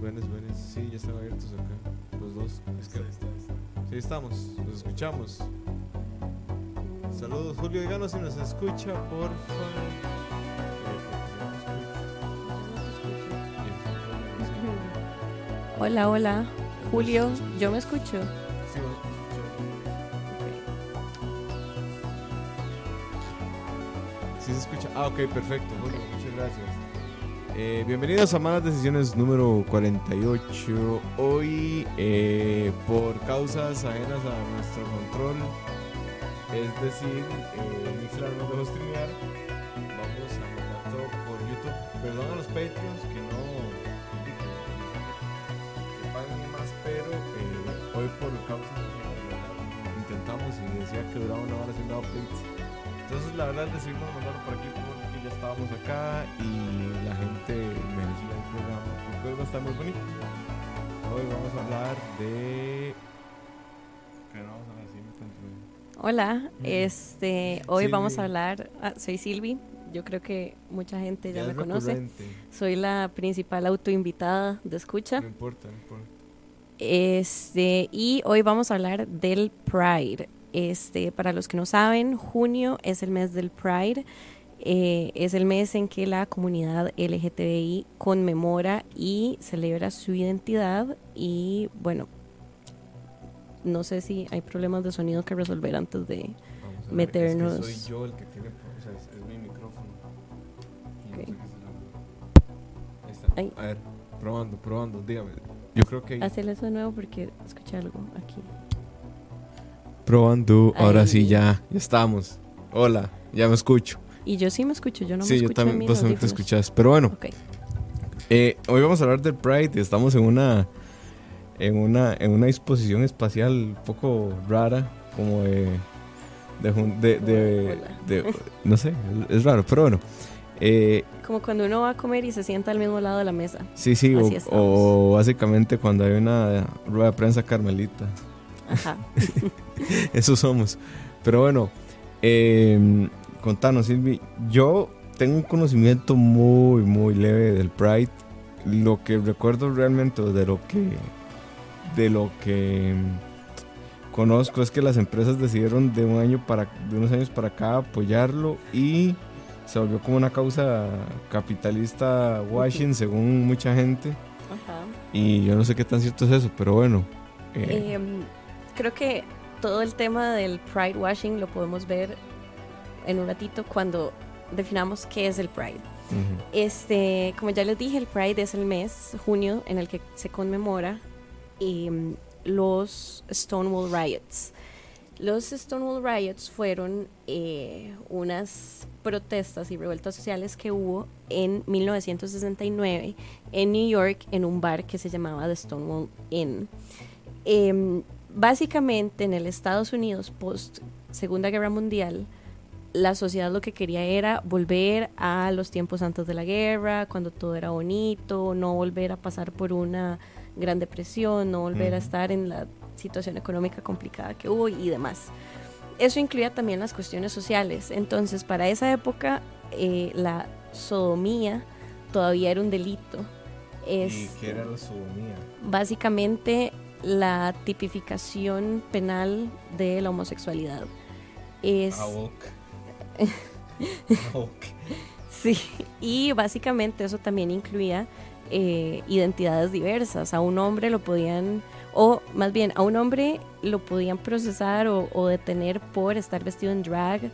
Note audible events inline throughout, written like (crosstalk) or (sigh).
Buenas, buenas. Sí, ya están abiertos acá. Los dos. Es que- Sí, estamos. Nos escuchamos. Saludos, Julio. Díganos si nos escucha, por favor. Hola, hola. Julio, yo me escucho. Sí, vos. Sí se escucha. Ah, ok, perfecto. Julio, muchas gracias. Eh, bienvenidos a Malas Decisiones número 48. Hoy, eh, por causas ajenas a nuestro control, es decir, eh, no dejó streamear, vamos a mandar todo por YouTube. Perdón a los Patreons que no que, paguen más, pero eh, hoy por causas ajenas, intentamos y decía que duraba una hora haciendo updates. Entonces la verdad decidimos mandarlo por aquí porque ya estábamos acá y la gente merecía el programa. Porque hoy va a estar muy bonito. Hoy vamos a hablar de... ¿Qué no vamos a hablar? Sí, me encuentro bien. Hola, este, hoy Silvi. vamos a hablar, ah, soy Silvi, yo creo que mucha gente ya, me conoce, recurrente, soy la principal autoinvitada de escucha, No importa, no importa. este, y hoy vamos a hablar del Pride, este, para los que no saben, junio es el mes del Pride, eh, es el mes en que la comunidad LGTBI conmemora y celebra su identidad y bueno, no sé si hay problemas de sonido que resolver antes de... Meternos. Es que soy yo el que tiene... O sea, es, es mi micrófono. Y no sé. Ahí está. Ay. A ver, probando, probando, dígame. Yo creo que... Hacerle eso de nuevo porque escuché algo aquí. Probando, ahora Ahí. sí ya, ya estamos. Hola, ya me escucho. Y yo sí me escucho, yo no me sí, yo escucho en también, mis vos también te escuchas. Pero bueno, Ok. eh, hoy vamos a hablar del Pride. Estamos en una, en una, en una disposición espacial un poco rara, como de, de, de, de- de- no sé, es, raro, pero bueno. Eh, Como cuando uno va a comer y se sienta al mismo lado de la mesa. sí, sí, o, o básicamente cuando hay una rueda de prensa carmelita. Ajá. (laughs) (laughs) Eso somos. Pero bueno, eh, contanos, Silvi. Yo tengo un conocimiento muy, muy leve del Pride. Lo que recuerdo realmente de lo que. De lo que mm, conozco es que las empresas decidieron de un año para. de unos años para acá apoyarlo y se volvió como una causa capitalista washing según mucha gente. Ajá. Y yo no sé qué tan cierto es eso, pero bueno. eh, Em, creo que todo el tema del Pride washing lo podemos ver en un ratito cuando definamos qué es el Pride. Este, como ya les dije, el Pride es el mes, junio, en el que se conmemora em, los Stonewall Riots. Los Stonewall Riots fueron eh, unas protestas y revueltas sociales que hubo en 1969 en New York en un bar que se llamaba The Stonewall Inn. Em, básicamente en el Estados Unidos post Segunda Guerra Mundial, la sociedad lo que quería era volver a los tiempos antes de la guerra, cuando todo era bonito, no volver a pasar por una gran depresión, no volver a estar en la situación económica complicada que hubo y demás. Eso incluía también las cuestiones sociales. Entonces, para esa época, eh, la sodomía todavía era un delito. ¿Y Este, qué era la sodomía? básicamente la tipificación penal de la homosexualidad. Es, Ah. (laughs) Sí, y básicamente eso también incluía eh, identidades diversas. A un hombre lo podían, o más bien, a un hombre lo podían procesar o, detener por estar vestido en drag.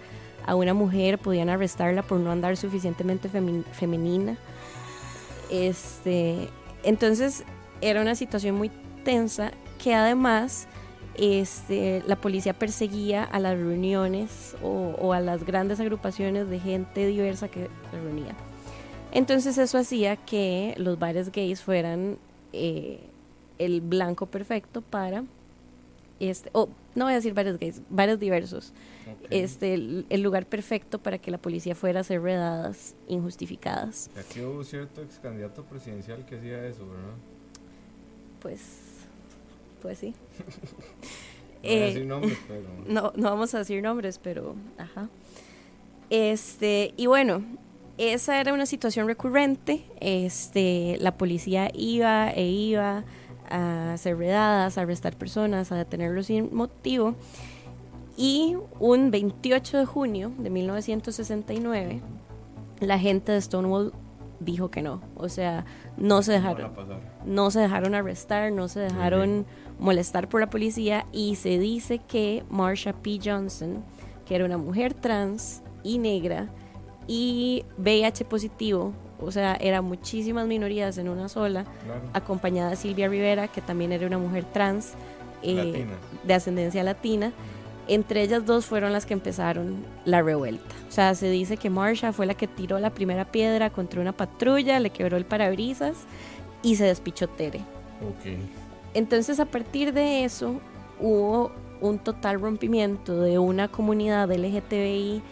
A una mujer podían arrestarla por no andar suficientemente femenina. Este, entonces era una situación muy tensa que además este, la policía perseguía a las reuniones o, a las grandes agrupaciones de gente diversa que se reunía. Entonces eso hacía que los bares gays fueran eh, el blanco perfecto para, este, o no voy a decir bares gays, bares diversos, este, el, lugar perfecto para que la policía fuera a hacer redadas injustificadas. Aquí hubo cierto ex candidato presidencial que hacía eso, ¿verdad? Pues pues sí. (laughs) Eh, no, nombres, (laughs) pero... no, no vamos a decir nombres, pero ajá. Este, y bueno, esa era una situación recurrente. Este, la policía iba e iba a hacer redadas, a arrestar personas, a detenerlos sin motivo. Y un 28 de junio de 1969, la gente de Stonewall dijo que no. O sea, no se dejaron, no se dejaron arrestar, no se dejaron molestar por la policía y se dice que Marsha P. Johnson, que era una mujer trans y negra y VIH positivo, o sea, eran muchísimas minorías en una sola, acompañada de Silvia Rivera, que también era una mujer trans eh, de ascendencia latina. Entre ellas dos fueron las que empezaron la revuelta. O sea, se dice que Marsha fue la que tiró la primera piedra contra una patrulla, le quebró el parabrisas y se despichó Tere. Okay. Entonces a partir de eso hubo un total rompimiento de una comunidad LGTBI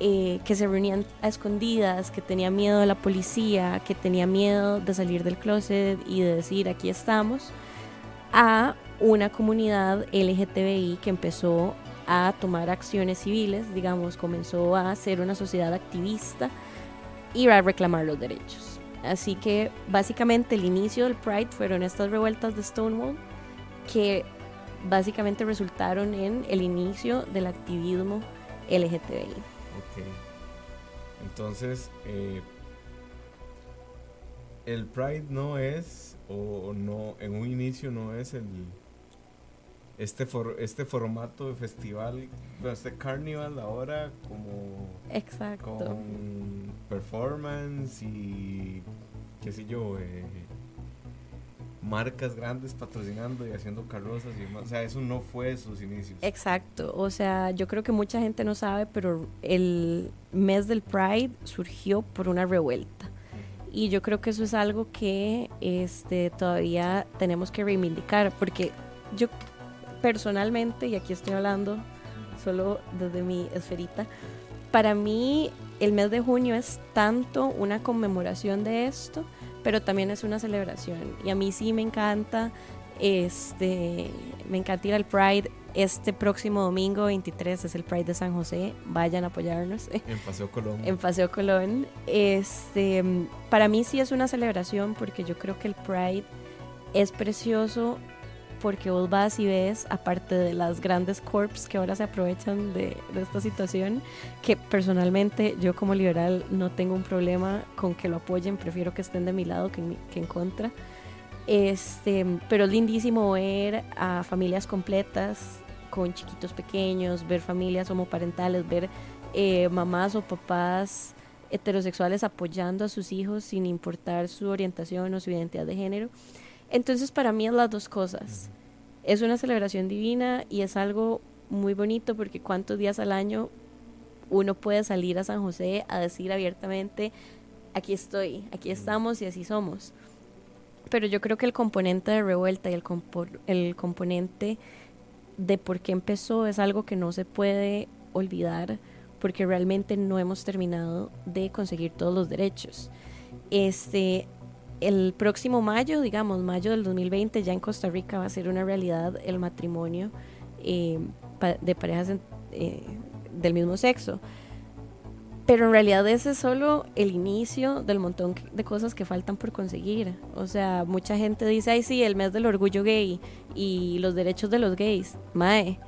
eh, que se reunían a escondidas, que tenía miedo de la policía, que tenía miedo de salir del closet y de decir aquí estamos, a una comunidad LGTBI que empezó a tomar acciones civiles, digamos, comenzó a ser una sociedad activista y a reclamar los derechos. Así que básicamente el inicio del Pride fueron estas revueltas de Stonewall que básicamente resultaron en el inicio del activismo LGTBI. Ok. Entonces, eh, el Pride no es, o no, en un inicio no es el este este formato de festival, este carnival ahora como Exacto. con performance y qué sé yo, eh, marcas grandes patrocinando y haciendo carrozas y demás. O sea, eso no fue sus inicios. Exacto. O sea, yo creo que mucha gente no sabe, pero el mes del Pride surgió por una revuelta. Y yo creo que eso es algo que este, todavía tenemos que reivindicar, porque yo personalmente, y aquí estoy hablando solo desde mi esferita, para mí el mes de junio es tanto una conmemoración de esto, pero también es una celebración. Y a mí sí me encanta, este, me encanta ir al Pride. Este próximo domingo 23 es el Pride de San José. Vayan a apoyarnos. (laughs) En Paseo Colón. en Paseo Colón. Este, para mí sí es una celebración porque yo creo que el Pride es precioso porque vos vas y ves, aparte de las grandes corps que ahora se aprovechan de, esta situación, que personalmente yo como liberal no tengo un problema con que lo apoyen, prefiero que estén de mi lado que, en contra. Este, pero es lindísimo ver a familias completas con chiquitos pequeños, ver familias homoparentales, ver eh, mamás o papás heterosexuales apoyando a sus hijos sin importar su orientación o su identidad de género. Entonces para mí es las dos cosas. Es una celebración divina y es algo muy bonito porque cuántos días al año uno puede salir a San José a decir abiertamente, aquí estoy, aquí estamos y así somos. Pero yo creo que el componente de revuelta y el, el componente de por qué empezó es algo que no se puede olvidar porque realmente no hemos terminado de conseguir todos los derechos. Este, el próximo mayo, digamos, mayo del 2020, ya en Costa Rica va a ser una realidad el matrimonio eh, de parejas eh, del mismo sexo. Pero en realidad ese es solo el inicio del montón de cosas que faltan por conseguir. O sea, mucha gente dice, ay sí, el mes del orgullo gay y los derechos de los gays. Mae,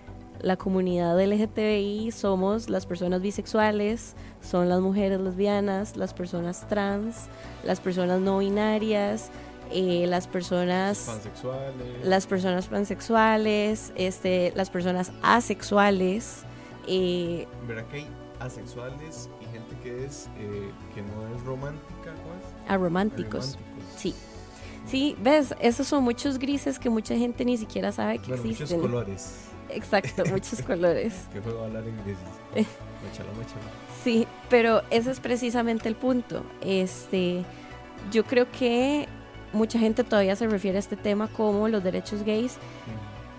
la comunidad LGTBI somos las personas bisexuales, son las mujeres lesbianas, las personas trans, las personas no binarias, eh, las personas Pansexuales. las personas pansexuales, este, las personas asexuales, eh, ¿Verdad que hay asexuales y gente que es eh, que no es romántica? ¿cómo es? arománticos. Arománticos. Sí. Sí, ves, esos son muchos grises que mucha gente ni siquiera sabe que Bueno, muchos existen. colores. Exacto, (laughs) muchos colores. Que juego hablar inglés. Machala, machala. Sí, pero ese es precisamente el punto. Este, yo creo que mucha gente todavía se refiere a este tema como los derechos gays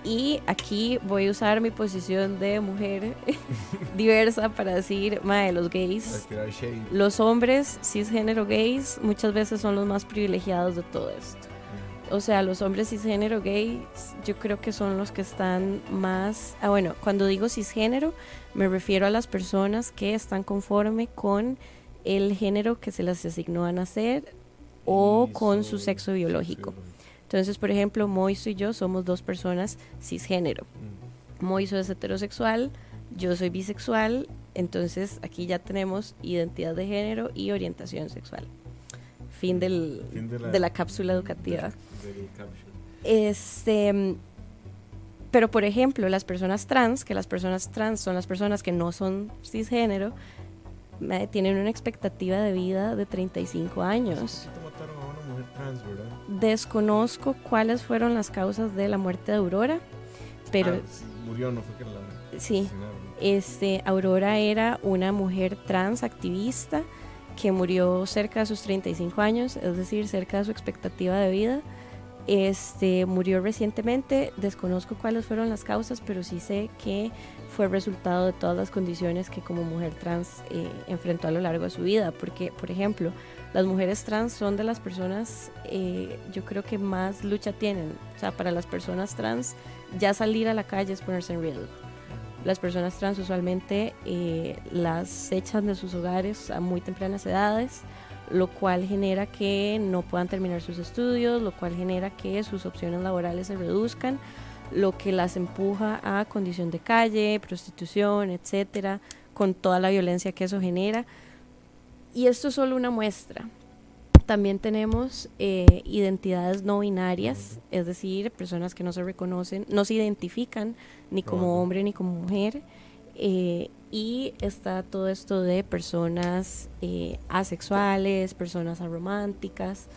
y aquí voy a usar mi posición de mujer (laughs) diversa para decir, mae, los gays, los hombres cisgénero gays muchas veces son los más privilegiados de todo esto. O sea, los hombres cisgénero gays yo creo que son los que están más... Ah, bueno, cuando digo cisgénero me refiero a las personas que están conforme con el género que se les asignó a nacer o con su sexo biológico. Entonces, por ejemplo, Moiso y yo somos dos personas cisgénero. Mm. Moiso es heterosexual, yo soy bisexual, entonces aquí ya tenemos identidad de género y orientación sexual. Fin, del, Fin de la- de la cápsula educativa. Este, pero por ejemplo, las personas trans, que las personas trans son las personas que no son cisgénero, tienen una expectativa de vida de 35 años. Desconozco cuáles fueron las causas de la muerte de Aurora, pero Ah, murió, no fue que la sí, este, Aurora era una mujer trans activista que murió cerca de sus 35 años, es decir, cerca de su expectativa de vida. Este, murió recientemente, desconozco cuáles fueron las causas, pero sí sé que fue resultado de todas las condiciones que como mujer trans eh, enfrentó a lo largo de su vida. Porque, por ejemplo, las mujeres trans son de las personas, eh, yo creo que más lucha tienen. O sea, para las personas trans, ya salir a la calle es ponerse en riesgo. Las personas trans usualmente eh, las echan de sus hogares a muy tempranas edades, lo cual genera que no puedan terminar sus estudios, lo cual genera que sus opciones laborales se reduzcan, lo que las empuja a condición de calle, prostitución, etcétera, con toda la violencia que eso genera. Y esto es solo una muestra. También tenemos eh, identidades no binarias, es decir, personas que no se reconocen, no se identifican ni como hombre ni como mujer. eh, y está todo esto de personas eh, asexuales, personas arománticas.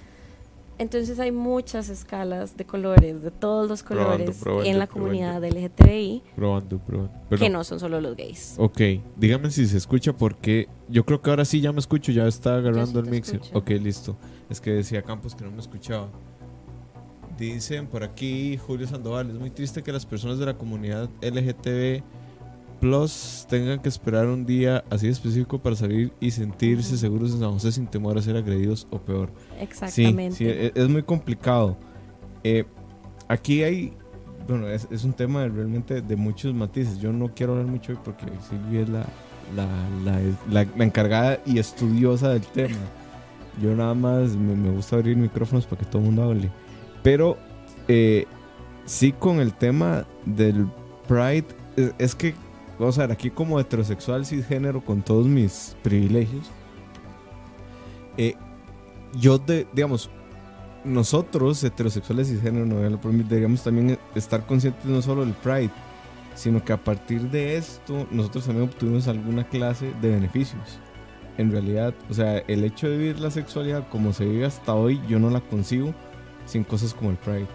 Entonces hay muchas escalas de colores, de todos los colores probando, en la probando. comunidad LGTBI, Probando, probando. Pero, que no son solo los gays. Ok, dígame si se escucha porque yo creo que ahora sí ya me escucho, ya está agarrando sí el mixer. escucho. Ok, listo. Es que decía Campos que no me escuchaba. Dicen por aquí Julio Sandoval, es muy triste que las personas de la comunidad LGTB Plus tengan que esperar un día así específico para salir y sentirse seguros en San José sin temor a ser agredidos o peor. Exactamente. Sí, sí, e- es, muy complicado. Eh, aquí hay, bueno, es, es un tema de- realmente de muchos matices. Yo no quiero hablar mucho hoy porque Silvia es la, la, la, la- la encargada y estudiosa del tema. Yo nada más me, me gusta abrir micrófonos para que todo el mundo hable. Pero eh, sí con el tema del Pride, es, es que, vamos a ver, aquí como heterosexual cisgénero con todos mis privilegios, eh, yo, de, digamos, nosotros, heterosexuales cisgénero, no deberíamos también estar conscientes no solo del Pride, sino que a partir de esto nosotros también obtuvimos alguna clase de beneficios. En realidad, o sea, el hecho de vivir la sexualidad como se vive hasta hoy, yo no la consigo sin cosas como el Pride.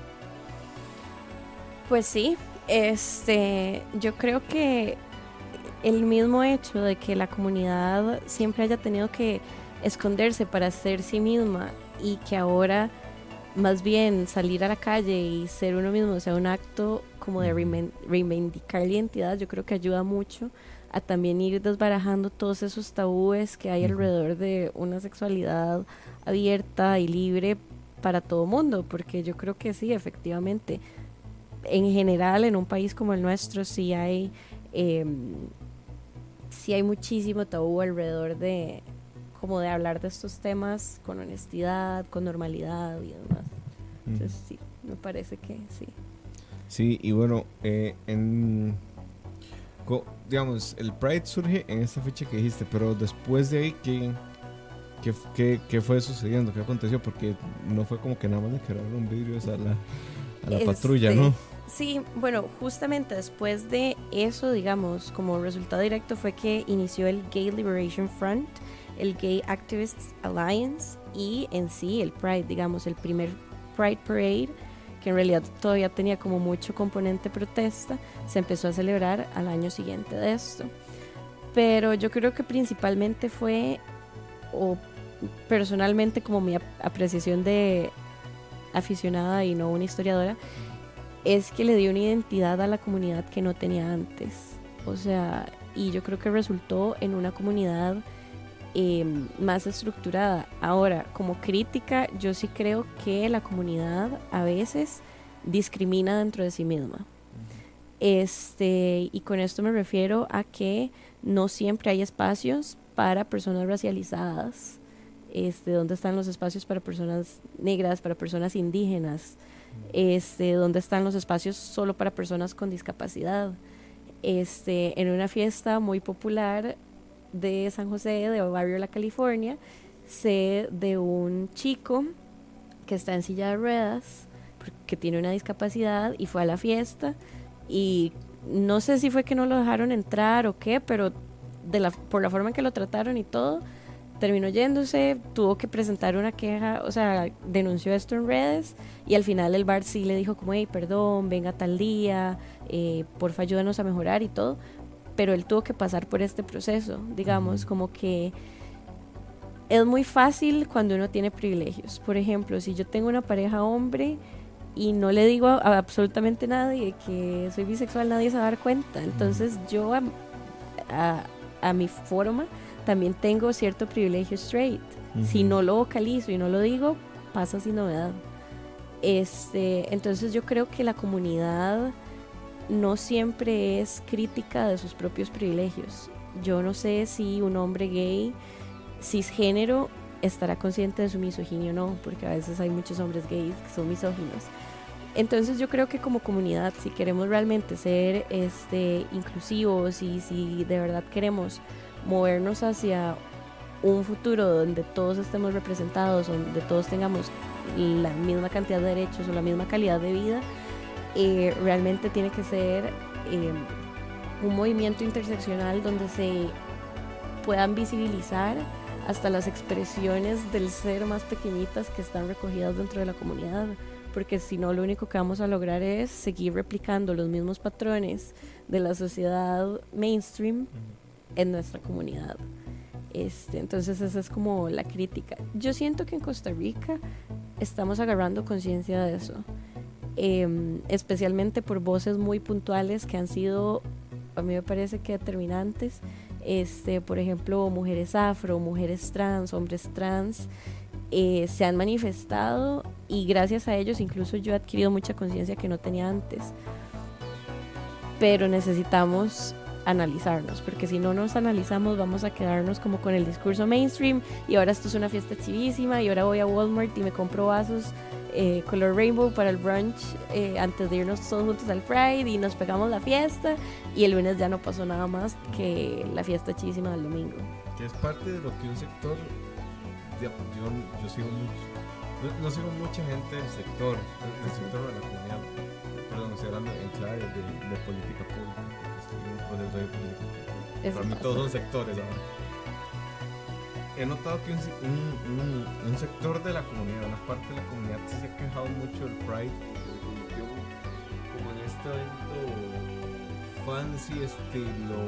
Pues sí, este, yo creo que el mismo hecho de que la comunidad siempre haya tenido que esconderse para ser sí misma y que ahora más bien salir a la calle y ser uno mismo sea un acto como de reivindicar la identidad, yo creo que ayuda mucho a también ir desbarajando todos esos tabúes que hay alrededor de una sexualidad abierta y libre para todo mundo, porque yo creo que sí, efectivamente, en general en un país como el nuestro sí hay eh, sí hay muchísimo tabú alrededor de como de hablar de estos temas con honestidad, con normalidad y demás. Entonces sí, me parece que sí. Sí, y bueno, eh, en, digamos, el Pride surge en esta fecha que dijiste, pero después de ahí, ¿qué, qué, qué, fue sucediendo? ¿Qué aconteció? Porque no fue como que nada más le quedaron un vidrio a la, a la patrulla, ¿no? Sí, bueno, justamente después de eso, digamos, como resultado directo fue que inició el Gay Liberation Front, el Gay Activists Alliance y en sí el Pride, digamos, el primer Pride Parade que en realidad todavía tenía como mucho componente protesta, se empezó a celebrar al año siguiente de esto. Pero yo creo que principalmente fue, o personalmente como mi apreciación de aficionada y no una historiadora, es que le dio una identidad a la comunidad que no tenía antes. O sea, y yo creo que resultó en una comunidad Em, más estructurada. Ahora, como crítica, yo sí creo que la comunidad a veces discrimina dentro de sí misma. Este, y con esto me refiero a que no siempre hay espacios para personas racializadas. Este, ¿Dónde están los espacios para personas negras, para personas indígenas? Este, ¿Dónde están los espacios solo para personas con discapacidad? Este, en una fiesta muy popular de San José, de Barrio La California, sé de un chico que está en silla de ruedas, que tiene una discapacidad y fue a la fiesta y no sé si fue que no lo dejaron entrar o qué, pero por la forma en que lo trataron y todo, terminó yéndose, tuvo que presentar una queja, o sea, denunció esto en redes y al final el bar sí le dijo como, hey, perdón, venga tal día, eh, porfa ayúdanos a mejorar y todo, pero él tuvo que pasar por este proceso, digamos, como que es muy fácil cuando uno tiene privilegios. Por ejemplo, si yo tengo una pareja hombre y no le digo a, absolutamente nadie que soy bisexual, nadie se va a dar cuenta. Entonces yo a, mi forma también tengo cierto privilegio straight. Si no lo vocalizo y no lo digo, pasa sin novedad. Este, entonces yo creo que la comunidad no siempre es crítica de sus propios privilegios. Yo no sé si un hombre gay cisgénero estará consciente de su misoginia o no, porque a veces hay muchos hombres gays que son misóginos. Entonces yo creo que como comunidad, si queremos realmente ser este, inclusivos y si de verdad queremos movernos hacia un futuro donde todos estemos representados, donde todos tengamos la misma cantidad de derechos o la misma calidad de vida, eh, realmente tiene que ser eh, un movimiento interseccional donde se puedan visibilizar hasta las expresiones del ser más pequeñitas que están recogidas dentro de la comunidad, porque si no lo único que vamos a lograr es seguir replicando los mismos patrones de la sociedad mainstream en nuestra comunidad. Este, entonces esa es como la crítica. Yo siento que en Costa Rica estamos agarrando conciencia de eso. Em, especialmente por voces muy puntuales que han sido, a mí me parece que determinantes, este, por ejemplo, mujeres afro, mujeres trans, hombres trans, eh, se han manifestado y gracias a ellos incluso yo he adquirido mucha conciencia que no tenía antes. Pero necesitamos analizarnos, porque si no nos analizamos vamos a quedarnos como con el discurso mainstream y ahora esto es una fiesta chivísima y ahora voy a Walmart y me compro vasos eh, color rainbow para el brunch eh, antes de irnos todos juntos al Pride y nos pegamos la fiesta y el lunes ya no pasó nada más que la fiesta chivísima del domingo. Que es parte de lo que un sector, yo, yo sigo mucho, no, sigo mucha gente del sector, del sector de la comunidad, perdón, estoy hablando en clave de, de política pública, un pública. Para mí todos son sectores ahora he notado que un, un, sector de la comunidad, una parte de la comunidad se ha quejado mucho del Pride, como en este evento fancy, estilo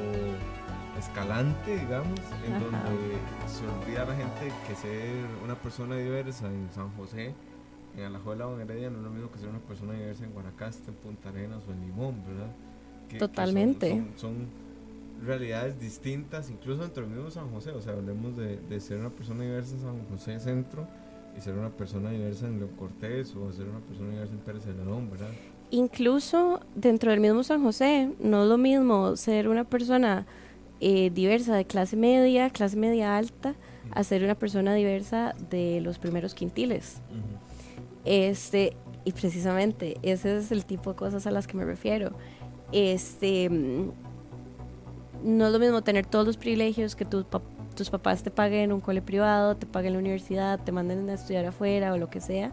escalante, digamos, en donde se olvida a la gente que ser una persona diversa en San José, en Alajuela o en Heredia, no es lo mismo que ser una persona diversa en Guanacaste, en Punta Arenas o en Limón, ¿verdad? Totalmente. son realidades distintas, incluso dentro del mismo San José. O sea, hablemos de, de, ser una persona diversa en San José Centro y ser una persona diversa en León Cortés o ser una persona diversa en Pérez Celedón, ¿verdad? Incluso dentro del mismo San José, no es lo mismo ser una persona eh, diversa de clase media, clase media alta, a ser una persona diversa de los primeros quintiles. Este, y precisamente ese es el tipo de cosas a las que me refiero. Este no es lo mismo tener todos los privilegios que tus, tus papás te paguen un cole privado, te paguen la universidad, te manden a estudiar afuera o lo que sea,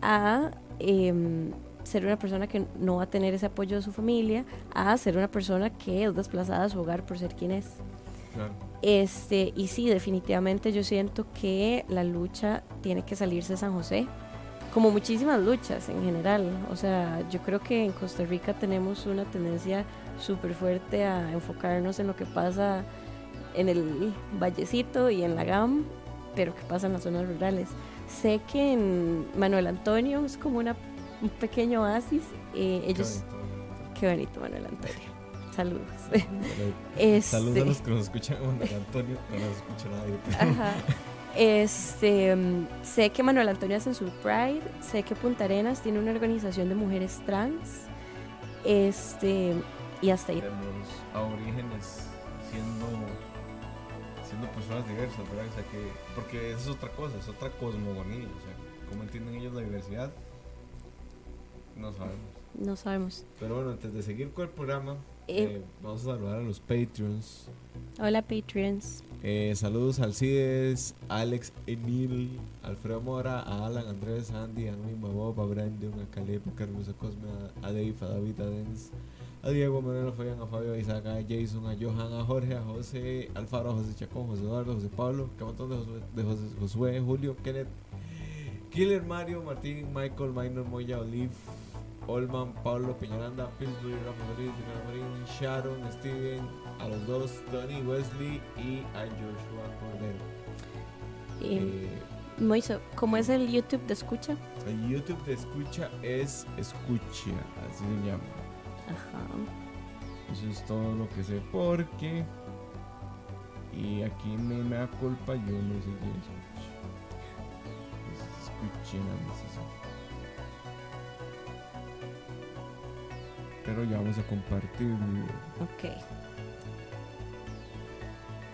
a em, ser una persona que no va a tener ese apoyo de su familia, a ser una persona que es desplazada a su hogar por ser quien es. Este, y sí, definitivamente yo siento que la lucha tiene que salirse de San José, como muchísimas luchas en general. O sea, yo creo que en Costa Rica tenemos una tendencia súper fuerte a enfocarnos en lo que pasa en el Vallecito y en la GAM, pero que pasa en las zonas rurales. Sé que en Manuel Antonio es como una, un pequeño oasis. Eh, ellos, qué bonito Manuel Antonio. Saludos. este, saludos a los que nos escuchan Manuel Antonio, no nos escucha nadie. Ajá. Este, sé que Manuel Antonio hace su Pride, sé que Punta Arenas tiene una organización de mujeres trans. Este, y hasta ahí. Tenemos a orígenes siendo siendo personas diversas, ¿verdad? O sea que, porque eso es otra cosa, es otra cosmogonía, o sea, ¿cómo entienden ellos la diversidad? No sabemos. No sabemos. Pero bueno, antes de seguir con el programa, eh, eh, vamos a saludar a los Patreons. Hola Patreons. Eh, saludos a Alcides, Alex, Emil, Alfredo Mora, a Alan, Andrés, Andy, a Noima Bob, a Brandon, a Caleb, a Carlos, a Cosme, a Dave, a David, a Dens, a Diego, a Manuel, a Fabián, a Fabio, a Isaac, a Jason, a Johan, a Jorge, a José, Alfaro, a José Chacón, José Eduardo, José Pablo, que montón de Josué, de José, Josué, Julio, Kenneth, Killer Mario, Martín, Michael, Minor, Moya, Olive, Olman, Pablo Peñaranda, Pillsbury, Rafa Rodríguez, Marín, Sharon, Steven, a los dos, Tony, Wesley y a Joshua Cordero. Eh, Moiso, ¿cómo es el YouTube de escucha? El YouTube de escucha es escucha, así se llama. Ajá. Eso es todo lo que sé porque y aquí me, me da culpa yo no sé qué es escucha. Pero ya vamos a compartir Ok.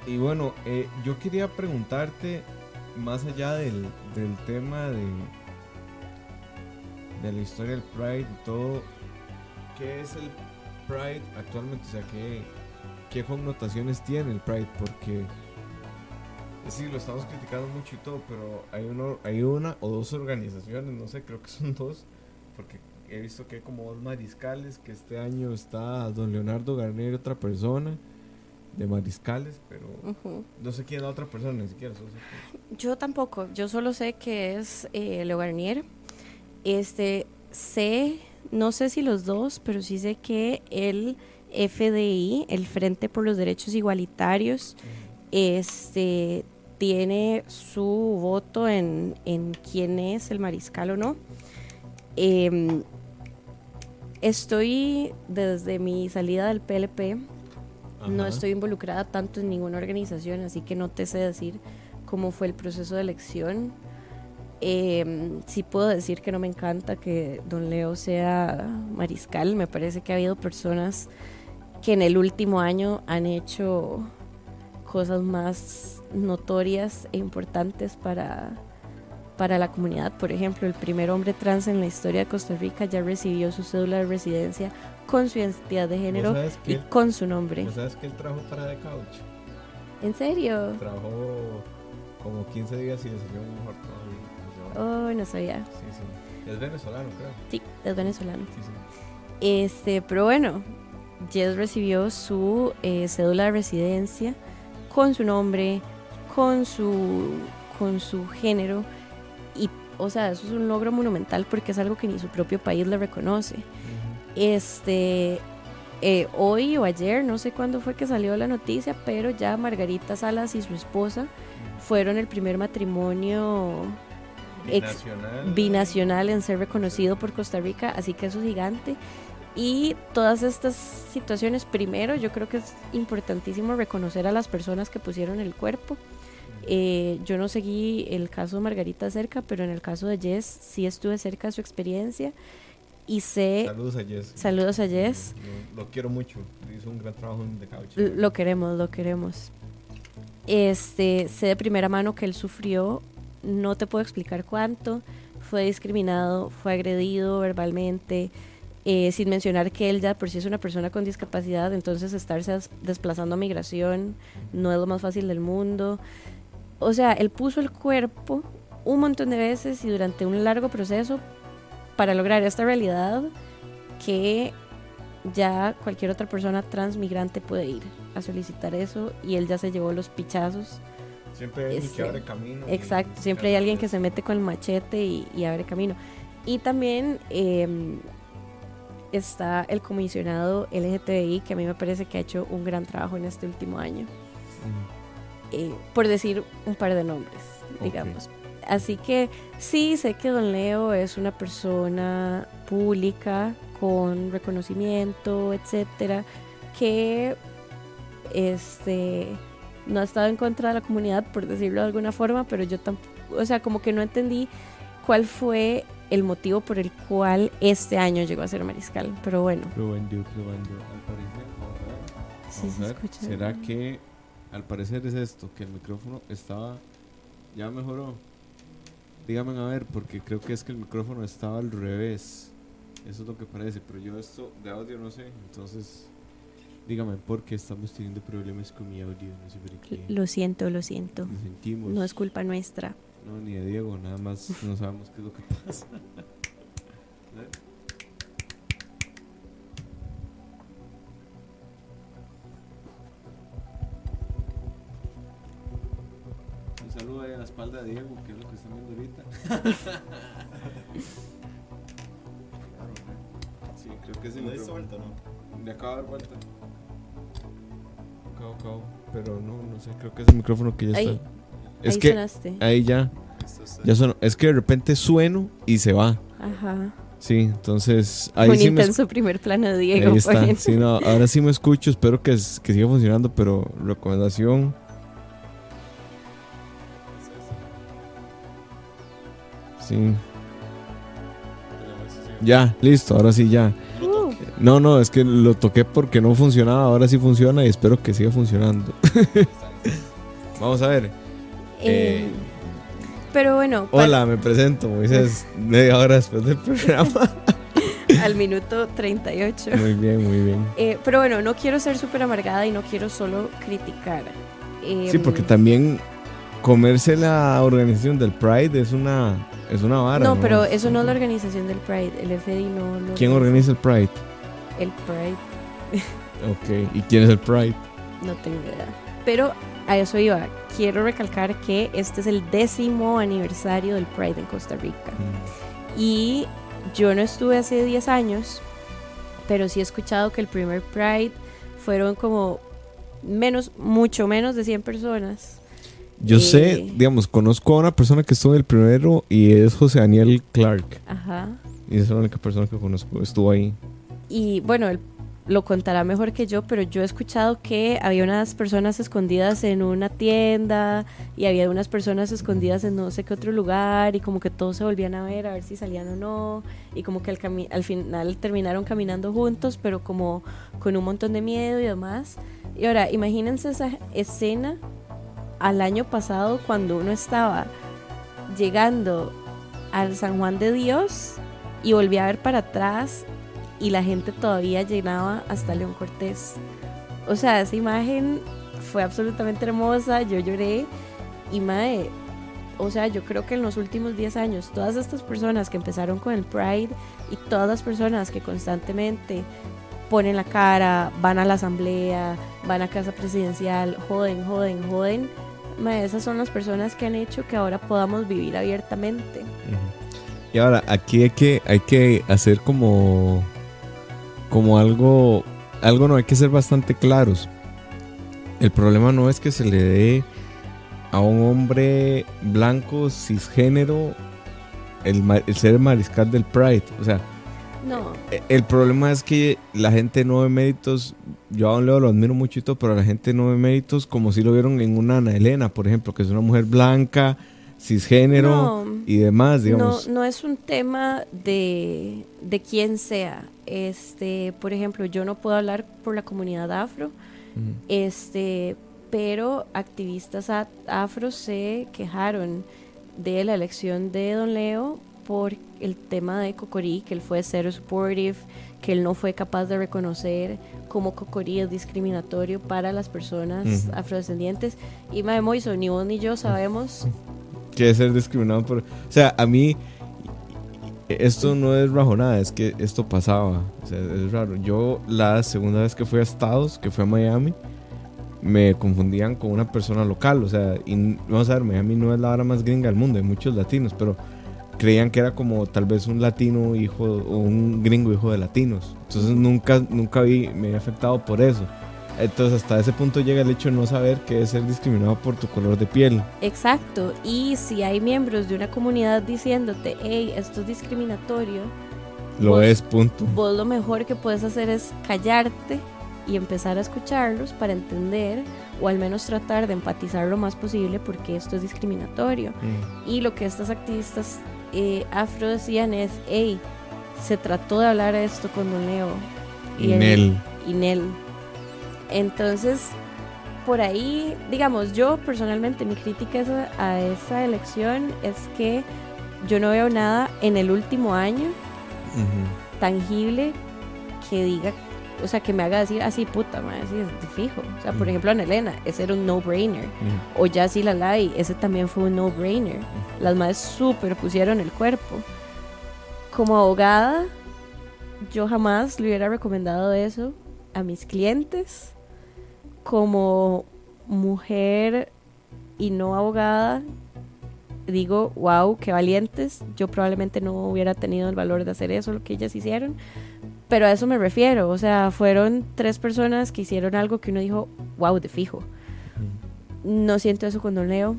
Y bueno, eh, yo quería preguntarte, más allá del, del tema de, de la historia del Pride y todo, ¿qué es el Pride actualmente? O sea, ¿qué, qué connotaciones tiene el Pride? Porque, sí, lo estamos criticando mucho y todo, pero hay, uno, hay una o dos organizaciones, no sé, creo que son dos, porque he visto que hay como dos mariscales, que este año está don Leonardo Garnier y otra persona de mariscales, pero no sé quién es la otra persona, ni siquiera. Yo tampoco, yo solo sé que es eh, Leo Garnier. Este, sé, no sé si los dos, pero sí sé que el FDI, el Frente por los Derechos Igualitarios, este tiene su voto en, en quién es el mariscal o no. Em, estoy desde mi salida del PLP, no estoy involucrada tanto en ninguna organización, así que no te sé decir cómo fue el proceso de elección. Eh, sí puedo decir que no me encanta que don Leo sea mariscal. Me parece que ha habido personas que en el último año han hecho cosas más notorias e importantes para para la comunidad. Por ejemplo, el primer hombre trans en la historia de Costa Rica ya recibió su cédula de residencia con su identidad de género y con su nombre. sabes que él trabajó para The Couch? ¿En serio? Trabajó como 15 días y un mejor trabajo. Oh, no sabía. Sí, sí. Es venezolano, creo. Sí, es venezolano. Sí, sí. Este, pero bueno, Jess recibió su eh, cédula de residencia con su nombre, con su, con su género o sea, eso es un logro monumental porque es algo que ni su propio país le reconoce. Este, eh, hoy o ayer, no sé cuándo fue que salió la noticia, pero ya Margarita Salas y su esposa fueron el primer matrimonio binacional, binacional en ser reconocido por Costa Rica, así que eso es gigante. Y todas estas situaciones, primero, yo creo que es importantísimo reconocer a las personas que pusieron el cuerpo eh, yo no seguí el caso de Margarita cerca, pero en el caso de Jess sí estuve cerca de su experiencia y sé... Saludos a Jess. Saludos a Jess. Lo, quiero mucho, hizo un gran trabajo en The Couch. Lo queremos, lo queremos. Este, sé de primera mano que él sufrió, no te puedo explicar cuánto, fue discriminado, fue agredido verbalmente, eh, sin mencionar que él ya por sí es una persona con discapacidad, entonces estarse des- desplazando a migración no es lo más fácil del mundo. O sea, él puso el cuerpo un montón de veces y durante un largo proceso para lograr esta realidad que ya cualquier otra persona transmigrante puede ir a solicitar eso y él ya se llevó los pichazos. Siempre hay alguien Este, que abre camino. y- Exacto, siempre hay alguien que se mete con el machete y, y abre camino. Y también eh, está el comisionado LGTBI, que a mí me parece que ha hecho un gran trabajo en este último año, Ujú. Eh, por decir un par de nombres, digamos. Así que sí, sé que Don Leo es una persona pública con reconocimiento, etcétera, que este no ha estado en contra de la comunidad, por decirlo de alguna forma, pero yo tampoco, o sea, como que no entendí cuál fue el motivo por el cual este año llegó a ser mariscal. Pero bueno, Probando, probando. Al parecer, vamos a ver. sí Vamos se a ver, escucha. ¿Será que al parecer es esto? Que el micrófono estaba. Ya mejoró. Díganme a ver, porque creo que es que el micrófono estaba al revés. Eso es lo que parece, pero yo esto de audio no sé. Entonces, dígame por qué estamos teniendo problemas con mi audio. No sé por qué. Lo siento, lo siento. Lo sentimos. No es culpa nuestra. No, ni de Diego, nada más no sabemos qué es lo que pasa. (laughs) saludo ahí a la espalda de Diego, que es lo que están viendo ahorita. (laughs) sí, creo que es el ¿Lo diste vuelta no? Le acabo de dar vuelta. Pero no, no sé, creo que es el micrófono que ya Ahí, está. Es ahí que sonaste. ahí ya, ya sonó. Es que de repente sueno y se va. Ajá. Sí, entonces ahí un sí me intenso primer plano de Diego. Ahí está. Sí, no, ahora sí me escucho, espero que, que siga funcionando, pero recomendación. Sí. Ya, listo, ahora sí ya. Uh, No, no, es que lo toqué porque no funcionaba, ahora sí funciona y espero que siga funcionando. (laughs) Vamos a ver. eh, Eh, pero bueno, Hola, me presento, Moisés, media hora después del programa. (laughs) al minuto 38. Muy bien, muy bien. Eh, pero bueno, no quiero ser súper amargada y no quiero solo criticar. Sí, Em, porque también comerse la organización del Pride es una es una vara. No, pero eso no es la organización del Pride. El FDI no lo ¿Quién organiza el Pride? El Pride, (laughs) Ok, ¿y quién es el Pride? no tengo idea. Pero a eso iba. Quiero recalcar que este es el décimo aniversario del Pride en Costa Rica. Y yo no estuve hace 10 años, pero sí he escuchado que el primer Pride fueron como menos, mucho menos de 100 personas. Yo Eh. sé, digamos, conozco a una persona que estuvo en el primero y es José Daniel Clark. Ajá. Y esa es la única persona que conozco, estuvo ahí. Y bueno, él lo contará mejor que yo, pero yo he escuchado que había unas personas escondidas en una tienda y había unas personas escondidas en no sé qué otro lugar y como que todos se volvían a ver a ver si salían o no y como que al, cami- al final terminaron caminando juntos, pero como con un montón de miedo y demás. Y ahora, imagínense esa escena al año pasado cuando uno estaba llegando al San Juan de Dios y volvía a ver para atrás y la gente todavía llenaba hasta León Cortés. O sea, esa imagen fue absolutamente hermosa, yo lloré y mae, o sea, yo creo que en los últimos 10 años, todas estas personas que empezaron con el Pride y todas las personas que constantemente ponen la cara, van a la asamblea, van a casa presidencial, joden, joden, joden, esas son las personas que han hecho que ahora podamos vivir abiertamente. Y ahora, aquí hay que, hay que hacer como, como algo, algo no, hay que ser bastante claros. El problema no es que se le dé a un hombre blanco, cisgénero, el, el ser mariscal del Pride. O sea, No, e- el problema es que la gente no ve méritos, yo a Don Leo lo admiro todo, pero la gente no ve méritos como si lo vieron en una Ana Elena, por ejemplo, que es una mujer blanca, cisgénero No. y demás, digamos. No, no es un tema de, de quién sea. Este, por ejemplo, yo no puedo hablar por la comunidad afro, este, pero activistas afro se quejaron de la elección de Don Leo por el tema de Cocorí, que él fue cero supportive, que él no fue capaz de reconocer cómo Cocorí es discriminatorio para las personas Ujú. afrodescendientes. Y Mae Moiso, ni vos ni yo sabemos. que ser discriminado por... O sea, a mí esto no es rajonada, es que esto pasaba. O sea, es raro. Yo la segunda vez que fui a Estados, que fui a Miami, me confundían con una persona local. O sea, y vamos a ver, Miami no es la hora más gringa del mundo, hay muchos latinos, pero creían que era como tal vez un latino hijo o un gringo hijo de latinos. Entonces nunca, nunca vi, me he afectado por eso. Entonces hasta ese punto llega el hecho de no saber qué es ser discriminado por tu color de piel. Exacto. Y si hay miembros de una comunidad diciéndote, hey, esto es discriminatorio, Lo Vos- es, punto. vos lo mejor que puedes hacer es callarte y empezar a escucharlos para entender o al menos tratar de empatizar lo más posible porque esto es discriminatorio. Mm. Y lo que estas activistas eh, afro decían es, hey, se trató de hablar esto con Don Leo. Y él- Nel. y Nel. Entonces, por ahí, digamos, yo personalmente mi crítica a esa- a esa elección es que yo no veo nada en el último año tangible que diga, o sea, que me haga decir así, puta, madre, así es fijo. O sea, por Mm. ejemplo, Ana Elena, ese era un no-brainer. Ujú. O Yassi Lalai, ese también fue un no-brainer. Las madres súper pusieron el cuerpo. Como abogada, yo jamás le hubiera recomendado eso a mis clientes. Como mujer y no abogada, digo, wow, qué valientes. Yo probablemente no hubiera tenido el valor de hacer eso, lo que ellas hicieron. Pero a eso me refiero. O sea, fueron tres personas que hicieron algo que uno dijo, wow, de fijo. No siento eso con Don Leo.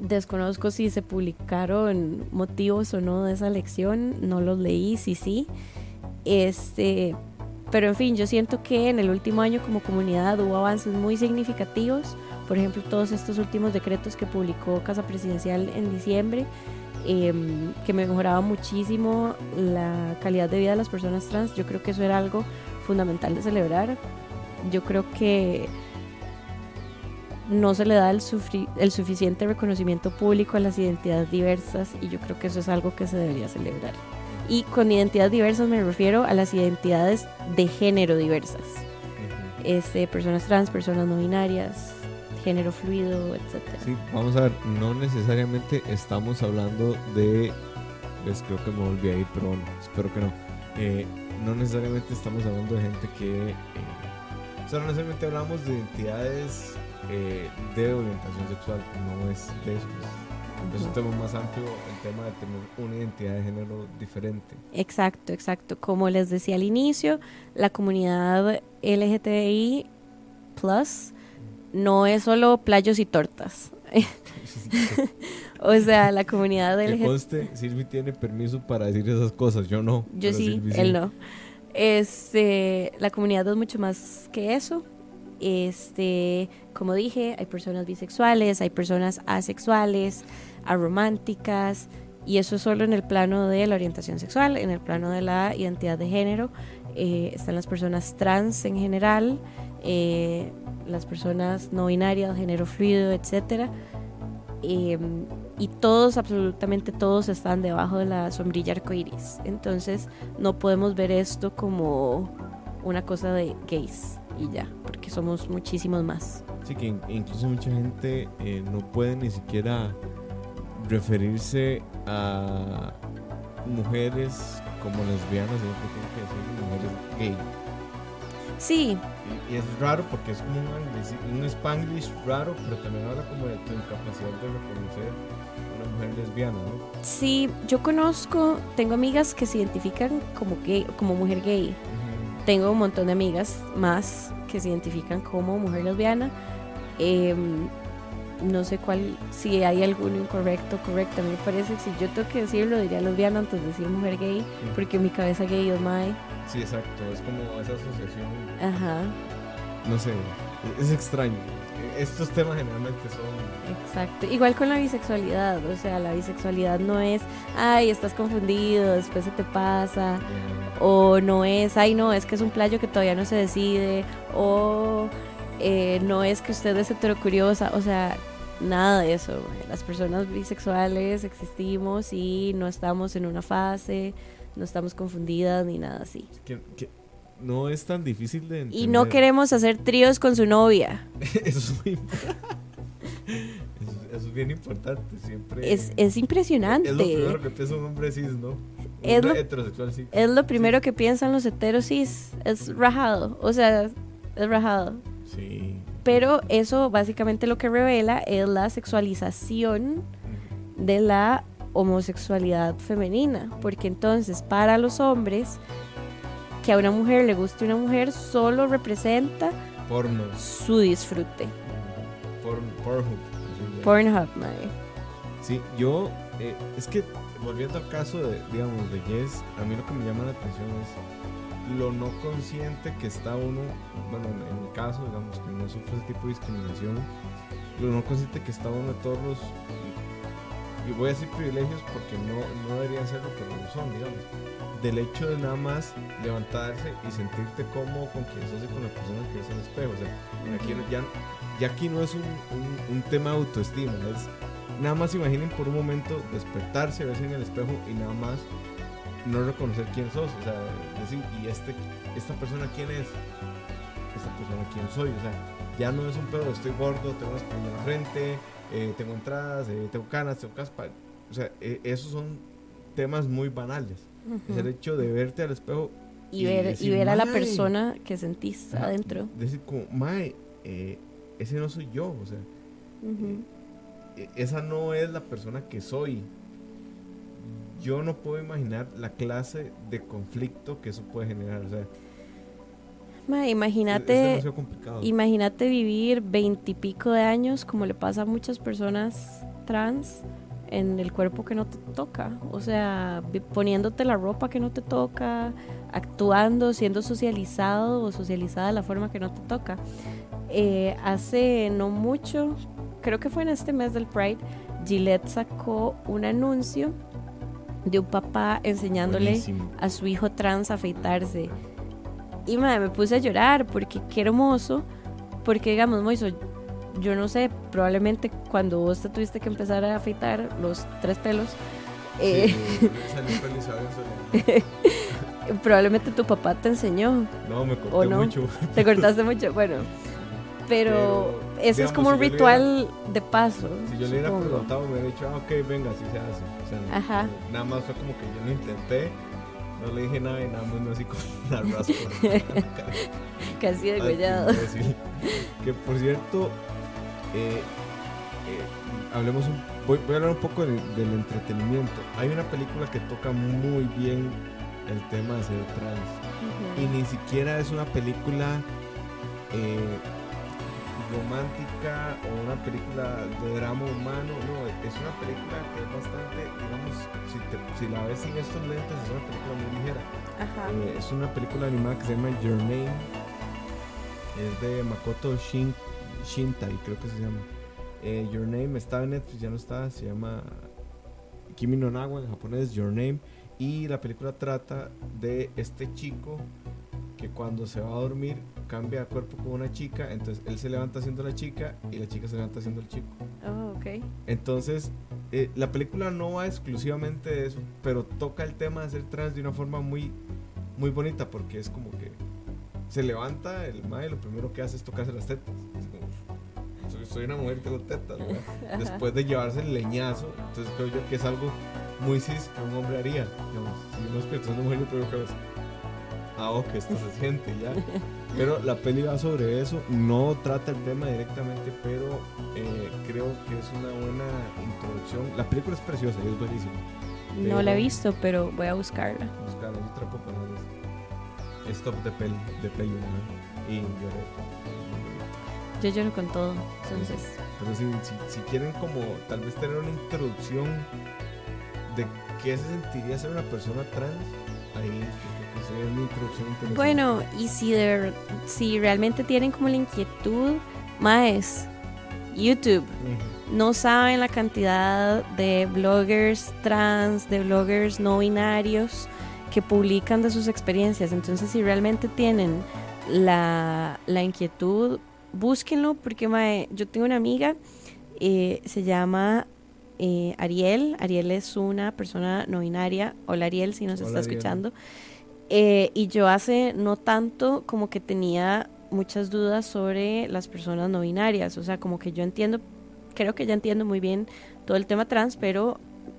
Desconozco si se publicaron motivos o no de esa elección. No los leí, sí, sí. Este, pero en fin, yo siento que en el último año como comunidad hubo avances muy significativos. Por ejemplo, todos estos últimos decretos que publicó Casa Presidencial en diciembre, em, que mejoraba muchísimo la calidad de vida de las personas trans. Yo creo que eso era algo fundamental de celebrar. Yo creo que no se le da el, el suficiente reconocimiento público a las identidades diversas y yo creo que eso es algo que se debería celebrar. Y con identidades diversas me refiero a las identidades de género diversas. Este, personas trans, personas no binarias, género fluido, etc. Sí, vamos a ver, no necesariamente estamos hablando de. Pues creo que me volví a ir, pero bueno, espero que no. Eh, no necesariamente estamos hablando de gente que. eh, o sea, no necesariamente hablamos de identidades eh, de orientación sexual, no es de eso. Es, es un tema más amplio el tema de tener una identidad de género diferente. Exacto, exacto. Como les decía al inicio, la comunidad LGTBI plus no es solo playos y tortas. (laughs) o sea, la comunidad Que LGTBI... conste, Silvi tiene permiso para decir esas cosas, yo no. Yo sí, Silvi él no. Este, la comunidad es mucho más que eso. Este, como dije, hay personas bisexuales, hay personas asexuales, arománticas, y eso es solo en el plano de la orientación sexual, en el plano de la identidad de género. eh, están las personas trans en general, eh, las personas no binarias, género fluido, etcétera. Eh, y todos, absolutamente todos, están debajo de la sombrilla arcoíris. Entonces, no podemos ver esto como una cosa de gays y ya, porque somos muchísimos más. Sí, que in- incluso mucha gente eh, no puede ni siquiera referirse a mujeres como lesbianas, sino que tiene que decir mujeres gay. Sí, Y, y es raro porque es como un, un spanglish raro, pero también habla como de tu incapacidad de reconocer una mujer lesbiana, ¿no? sí, yo conozco, tengo amigas que se identifican como gay, como mujer gay. Tengo un montón de amigas más que se identifican como mujer lesbiana. Em, no sé cuál, si hay alguno incorrecto, correcto. A mí me parece que si yo tengo que decirlo, diría lesbiana antes de decir mujer gay, porque mi cabeza gay es mae. Sí, exacto, es como esa asociación, Ajá, no sé, es extraño. Estos temas generalmente son... exacto. Igual con la bisexualidad, o sea, la bisexualidad no es, ay, estás confundido, después se te pasa. o no es, ay no, es que es un playo que todavía no se decide, o eh, no es que usted es heterocuriosa, o sea, nada de eso. Las personas bisexuales existimos y no estamos en una fase, no estamos confundidas ni nada así. No es tan difícil de entender. Y no queremos hacer tríos con su novia. (laughs) eso es muy (laughs) eso, eso es bien importante. Siempre. Es, es impresionante. Es lo primero que piensa un hombre cis, ¿no? Un Es hombre lo- heterosexual. Es lo primero que piensan los heteros cis. Es rajado. O sea, es rajado. Sí. Pero eso básicamente lo que revela es la sexualización de la homosexualidad femenina. Porque entonces para los hombres, que a una mujer le guste una mujer solo representa su disfrute. Porn, Pornhub. Pornhub, mae. Sí, yo, eh, es que volviendo al caso de, digamos, de Jess, a mí lo que me llama la atención es lo no consciente que está uno, bueno, en, mi caso, digamos, que no sufre ese tipo de discriminación, lo no consciente que está uno de todos los, y, voy a decir privilegios porque no, no deberían serlo, pero lo son, digamos, del hecho de nada más levantarse y sentirte cómodo con quien sos y con la persona que ves en el espejo, o sea, aquí no- ya, ya aquí no es un, un- un tema de autoestima, es nada más imaginen por un momento despertarse, verse en el espejo y nada más no reconocer quién sos, o sea, decir, ¿y este, esta persona quién es? Esta persona quién soy, o sea, ya no es un pedo, estoy gordo, tengo una espina en la frente, eh, tengo entradas, eh, tengo canas, tengo caspa, o sea, eh, esos son temas muy banales. Es el hecho de verte al espejo Y y ver, y decir, ver a la persona que sentís Ajá, adentro. Decir como, mae, eh, ese no soy yo, o sea, Ujú. e- esa no es la persona que soy. Yo no puedo imaginar la clase de conflicto que eso puede generar. O sea, es, imagínate, imagínate vivir veintipico de años como le pasa a muchas personas trans en el cuerpo que no te toca. O sea, poniéndote la ropa que no te toca, actuando, siendo socializado o socializada de la forma que no te toca. Eh, hace no mucho, creo que fue en este mes del Pride, Gillette sacó un anuncio de un papá enseñándole Buenísimo. a su hijo trans a afeitarse. Y madre, me puse a llorar porque qué hermoso. Porque digamos, Moiso, yo no sé, probablemente cuando vos te tuviste que empezar a afeitar los tres pelos, eh, (laughs) Sí, (laughs) probablemente tu papá te enseñó. No, me corté ¿O no? mucho. Te cortaste mucho, bueno. Pero, Pero, ese es como un si ritual de paso. Si yo le hubiera preguntado, me hubiera dicho, ah, ok, venga, así se hace. O sea, Ajá. nada más fue como que yo lo intenté. No le dije nada y nada más no así con (laughs) la raspa. (laughs) Casi degollado. Que por cierto, eh, eh, hablemos un, voy, voy a hablar un poco del, del entretenimiento. Hay una película que toca muy bien el tema de ser trans. Y ni siquiera es una película eh, romántica o una película de drama humano. No, es una película que es bastante, digamos, si, te- si la ves sin estos lentes, es una película muy ligera. Ajá. Eh, es una película animada que se llama Your Name. Es de Makoto Shin, Shintai, creo que se llama. Eh, Your Name estaba en Netflix, ya no está. Se llama Kimi no Nawa en japonés, Your Name. Y la película trata de este chico que cuando se va a dormir cambia de cuerpo con una chica. Entonces él se levanta siendo la chica y la chica se levanta siendo el chico. Oh, ok. Entonces, eh, la película no va exclusivamente de eso, pero toca el tema de ser trans de una forma muy, muy bonita, porque es como que se levanta el mae y lo primero que hace es tocarse las tetas. Es como, soy, soy una mujer y tengo tetas. Ajá. (laughs) Después de llevarse el leñazo, entonces creo yo que es algo muy cis que un hombre haría. Digamos, si uno es que una mujer, lo primero que es, ah, ok, esto se siente ya. (laughs) Pero la peli va sobre eso, no trata el tema directamente, pero eh, creo que es una buena introducción. La película es preciosa y es buenísima. No la he visto, pero voy a buscarla. Buscar, yo poner. Es, es top de peli, de peli, ¿no? Y lloré. Yo lloro con todo. Entonces, Pero si, si, si quieren como tal vez tener una introducción de qué se sentiría ser una persona trans, ahí una introducción interesante. bueno, y si, de si realmente tienen como la inquietud, más YouTube. No saben la cantidad de bloggers trans, de bloggers no binarios que publican de sus experiencias. Entonces, si realmente tienen la, la inquietud, búsquenlo, porque mae, yo tengo una amiga Eh, se llama eh, Ariel. Ariel es una persona no binaria. Hola Ariel, si nos Hola, está Ariel. Eh, y yo hace no tanto como que tenía muchas dudas sobre las personas no binarias. O sea, como que yo entiendo, creo que ya entiendo muy bien todo el tema trans, pero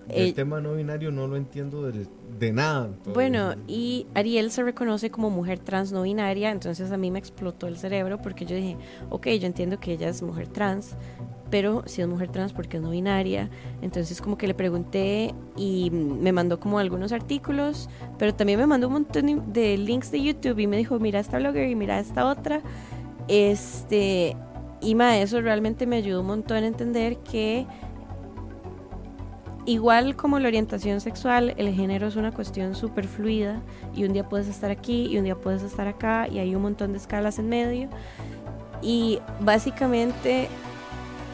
El eh, tema no binario no lo entiendo de, de nada. todavía. Bueno, y Ariel se reconoce como mujer trans no binaria, entonces a mí me explotó el cerebro porque yo dije, ok, yo entiendo que ella es mujer trans, pero si es mujer trans porque es no binaria, entonces como que le pregunté y me mandó como algunos artículos, pero también me mandó un montón de links de YouTube y me dijo, mira esta blogger y mira esta otra, este, y ma, eso realmente me ayudó un montón a entender que Igual como la orientación sexual, el género es una cuestión súper fluida y un día puedes estar aquí y un día puedes estar acá y hay un montón de escalas en medio. Y básicamente,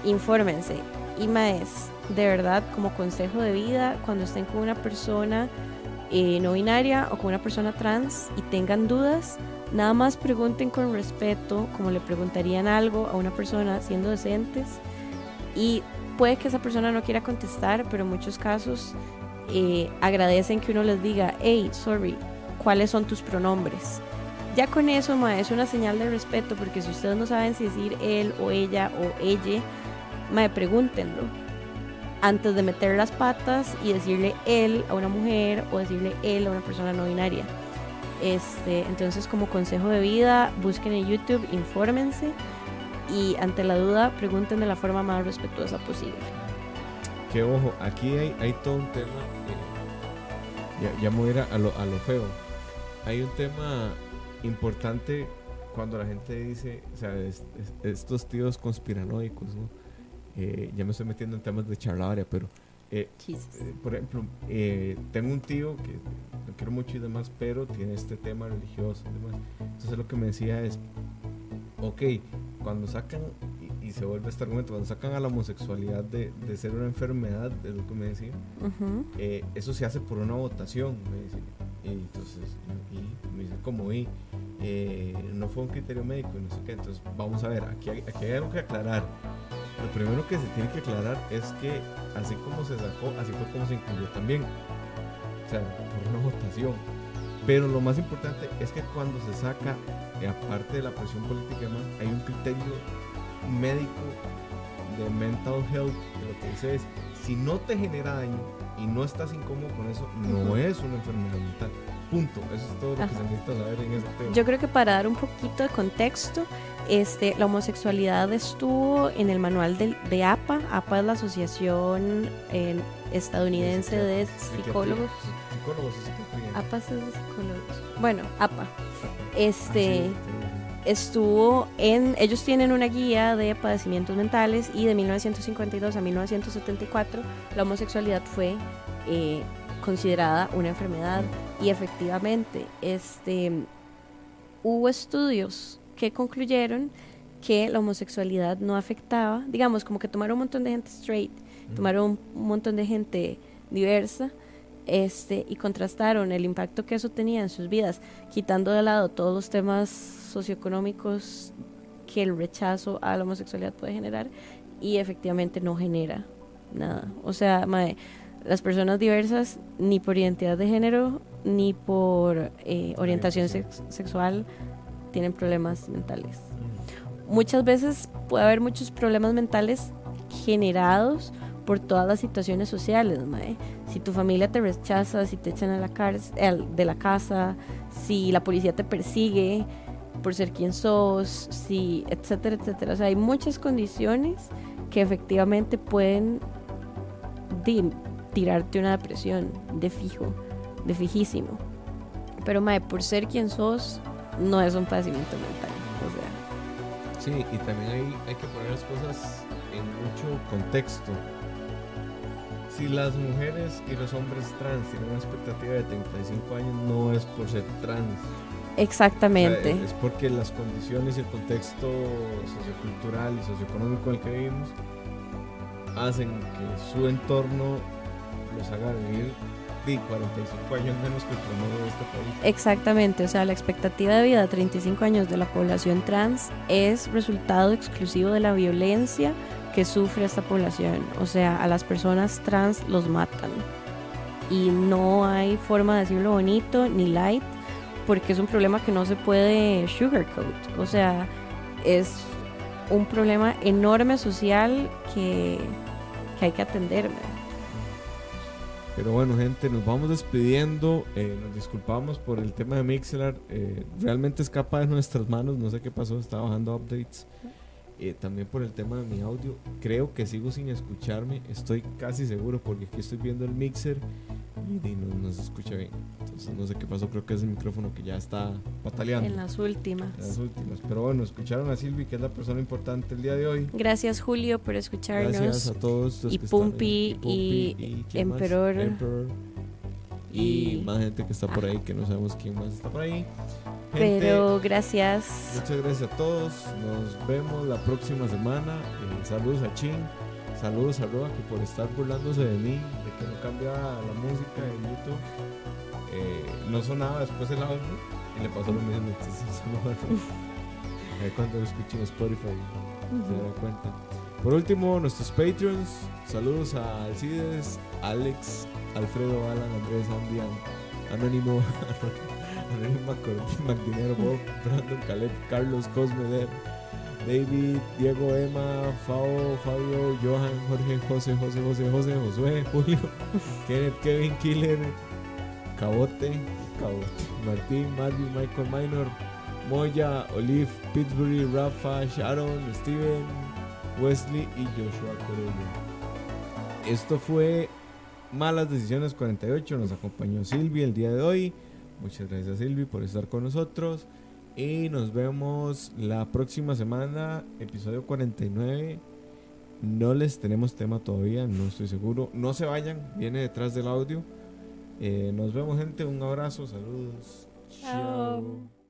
infórmense. Y más, de verdad, como consejo de vida, cuando estén con una persona eh, no binaria o con una persona trans y tengan dudas, nada más pregunten con respeto, como le preguntarían algo a una persona siendo decentes. Y puede que esa persona no quiera contestar, pero en muchos casos eh, agradecen que uno les diga, hey, sorry, ¿cuáles son tus pronombres? Ya con eso, ma, es una señal de respeto, porque si ustedes no saben si decir él o ella o ella, ma, pregúntenlo antes de meter las patas y decirle él a una mujer o decirle él a una persona no binaria. Este, entonces, como consejo de vida, busquen en YouTube, infórmense y ante la duda pregunten de la forma más respetuosa posible. Que ojo, aquí hay, hay todo un tema. eh, ya, ya me voy a ir a lo, a lo feo. Hay un tema importante cuando la gente dice, o sea, es- es- estos tíos conspiranoicos, ¿no? Eh, ya me estoy metiendo en temas de charlavaria, pero eh, eh, por ejemplo, eh, tengo un tío que lo quiero mucho y demás, pero tiene este tema religioso y demás. Entonces lo que me decía es, ok, cuando sacan, y, y se vuelve este argumento, cuando sacan a la homosexualidad de, de ser una enfermedad, es lo que me decía, eh, eso se hace por una votación, me dice. Y entonces, y, me dice, como y eh, no fue un criterio médico y no sé qué. Entonces, vamos a ver, aquí hay, aquí hay algo que aclarar. Lo primero que se tiene que aclarar es que así como se sacó, así fue como se incluyó también. O sea, por una votación. Pero lo más importante es que cuando se saca, aparte de la presión política y demás, hay un criterio médico de mental health, que lo que dice es, si no te genera daño y no estás incómodo con eso, no es una enfermedad mental. Punto. Eso es todo lo que se necesita saber en ese tema. Yo creo que para dar un poquito de contexto, este, la homosexualidad estuvo en el manual de, APA. APA es la Asociación eh, Estadounidense de Psicólogos. Psicólogos. APA es de psicólogos. Bueno, APA. Ah, Este. estuvo en, ellos tienen una guía de padecimientos mentales y de 1952 a 1974 la homosexualidad fue eh, considerada una enfermedad y efectivamente este, hubo estudios que concluyeron que la homosexualidad no afectaba, digamos, como que tomaron un montón de gente straight, tomaron un montón de gente diversa este, y contrastaron el impacto que eso tenía en sus vidas, quitando de lado todos los temas socioeconómicos que el rechazo a la homosexualidad puede generar y efectivamente no genera nada. O sea, mae, las personas diversas ni por identidad de género ni por eh, orientación sex- sexual tienen problemas mentales. Muchas veces puede haber muchos problemas mentales generados por todas las situaciones sociales, mae. Si tu familia te rechaza, si te echan a la cárcel, de la casa, si la policía te persigue por ser quien sos, si, etcétera, etcétera. O sea, hay muchas condiciones que efectivamente pueden tirarte una depresión de fijo, de fijísimo. Pero, mae, por ser quien sos, no es un padecimiento mental. O sea, Sí, y también hay, hay que poner las cosas en mucho contexto. Si las mujeres y los hombres trans tienen una expectativa de 35 años, no es por ser trans. O sea, exactamente. es, es porque las condiciones y el contexto sociocultural y socioeconómico en el que vivimos hacen que su entorno los haga vivir di, 45 años menos que el promedio de este país. Exactamente, o sea, la expectativa de vida de 35 años de la población trans es resultado exclusivo de la violencia que sufre esta población. O sea, a las personas trans los matan. Y no hay forma de decirlo bonito ni light, porque es un problema que no se puede sugarcoat. O sea, es un problema enorme social que, que hay que atender. Pero bueno, gente, nos vamos despidiendo. Eh, nos disculpamos por el tema de Mixler. Eh, realmente escapa de nuestras manos. No sé qué pasó, estaba bajando updates. Eh, también por el tema de mi audio. Creo que sigo sin escucharme. Estoy casi seguro porque aquí estoy viendo el mixer y, no, se escucha bien. Entonces no sé qué pasó. Creo que es el micrófono que ya está pataleando. En las últimas. En las últimas. Pero bueno, escucharon a Silvi, que es la persona importante el día de hoy. Gracias, Julio, por escucharnos. Gracias a todos. Los y, Pumpi, y, Emperor. Y, más gente que está por ahí, que no sabemos quién más está por ahí. Pero gracias. Muchas gracias a todos. Nos vemos la próxima semana. Eh, saludos a Chin. Saludos a Roa que por estar burlándose de mí, de que no cambiaba la música en YouTube. Eh, no sonaba después el audio y le pasó lo mismo. Entonces, (laughs) cuando lo escuchen en Spotify se da cuenta. Por último, nuestros Patreons. Saludos a Alcides, Alex, Alfredo Alan, Andrés Andian, Anónimo. (laughs) Anónimo Magdinero, Bob, Brandon, Caleb, Carlos, Cosme, David, Diego, Emma, Fao, Fabio, Johan, Jorge, José, José, José, José, Josué, (laughs) Julio, Kenneth, Kevin, Killer, Cabote, Cabote, Martín, Marvin, Michael Minor, Moya, Olive, Pittsburgh, Rafa, Sharon, Steven, Wesley y Joshua Corella. Esto fue Malas Decisiones 48. Nos acompañó Silvia el día de hoy. Muchas gracias Silvi por estar con nosotros. Y nos vemos la próxima semana, episodio 49. No les tenemos tema todavía, no estoy seguro. No se vayan, viene detrás del audio. Eh, nos vemos gente, un abrazo, saludos. Chao.